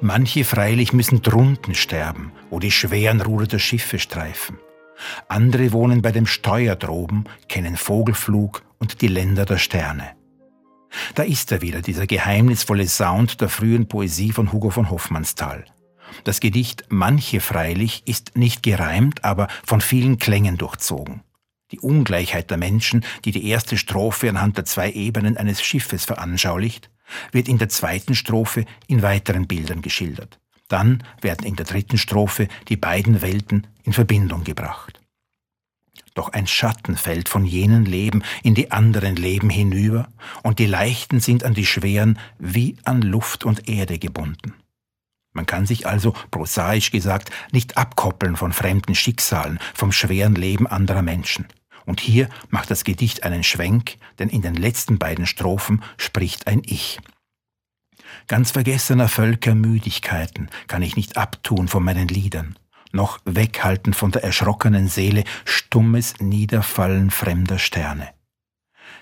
Manche freilich müssen drunten sterben, wo die schweren Ruder der Schiffe streifen. Andere wohnen bei dem Steuer droben, kennen Vogelflug und die Länder der Sterne. Da ist er wieder, dieser geheimnisvolle Sound der frühen Poesie von Hugo von Hoffmannsthal. Das Gedicht Manche freilich ist nicht gereimt, aber von vielen Klängen durchzogen. Die Ungleichheit der Menschen, die die erste Strophe anhand der zwei Ebenen eines Schiffes veranschaulicht, wird in der zweiten Strophe in weiteren Bildern geschildert. Dann werden in der dritten Strophe die beiden Welten in Verbindung gebracht. Doch ein Schatten fällt von jenen Leben in die anderen Leben hinüber, und die Leichten sind an die Schweren wie an Luft und Erde gebunden. Man kann sich also, prosaisch gesagt, nicht abkoppeln von fremden Schicksalen, vom schweren Leben anderer Menschen. Und hier macht das Gedicht einen Schwenk, denn in den letzten beiden Strophen spricht ein Ich. Ganz vergessener Völker Müdigkeiten kann ich nicht abtun von meinen Liedern, noch weghalten von der erschrockenen Seele stummes Niederfallen fremder Sterne.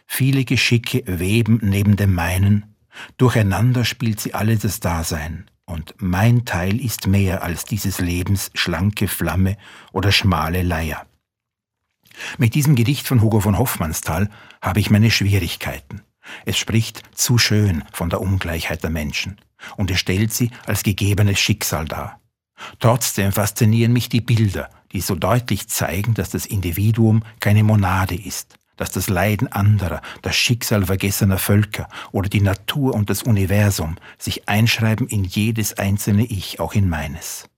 Viele Geschicke weben neben dem meinen, durcheinander spielt sie alle das Dasein, und mein Teil ist mehr als dieses Lebens schlanke Flamme oder schmale Leier. Mit diesem Gedicht von Hugo von Hoffmannsthal habe ich meine Schwierigkeiten. Es spricht zu schön von der Ungleichheit der Menschen und es stellt sie als gegebenes Schicksal dar. Trotzdem faszinieren mich die Bilder, die so deutlich zeigen, dass das Individuum keine Monade ist, dass das Leiden anderer, das Schicksal vergessener Völker oder die Natur und das Universum sich einschreiben in jedes einzelne Ich, auch in meines.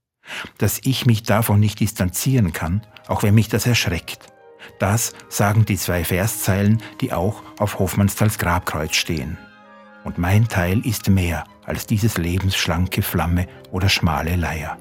Dass ich mich davon nicht distanzieren kann, auch wenn mich das erschreckt. Das sagen die zwei Verszeilen, die auch auf Hoffmannsthals Grabkreuz stehen. Und mein Teil ist mehr als dieses Lebens schlanke Flamme oder schmale Leier.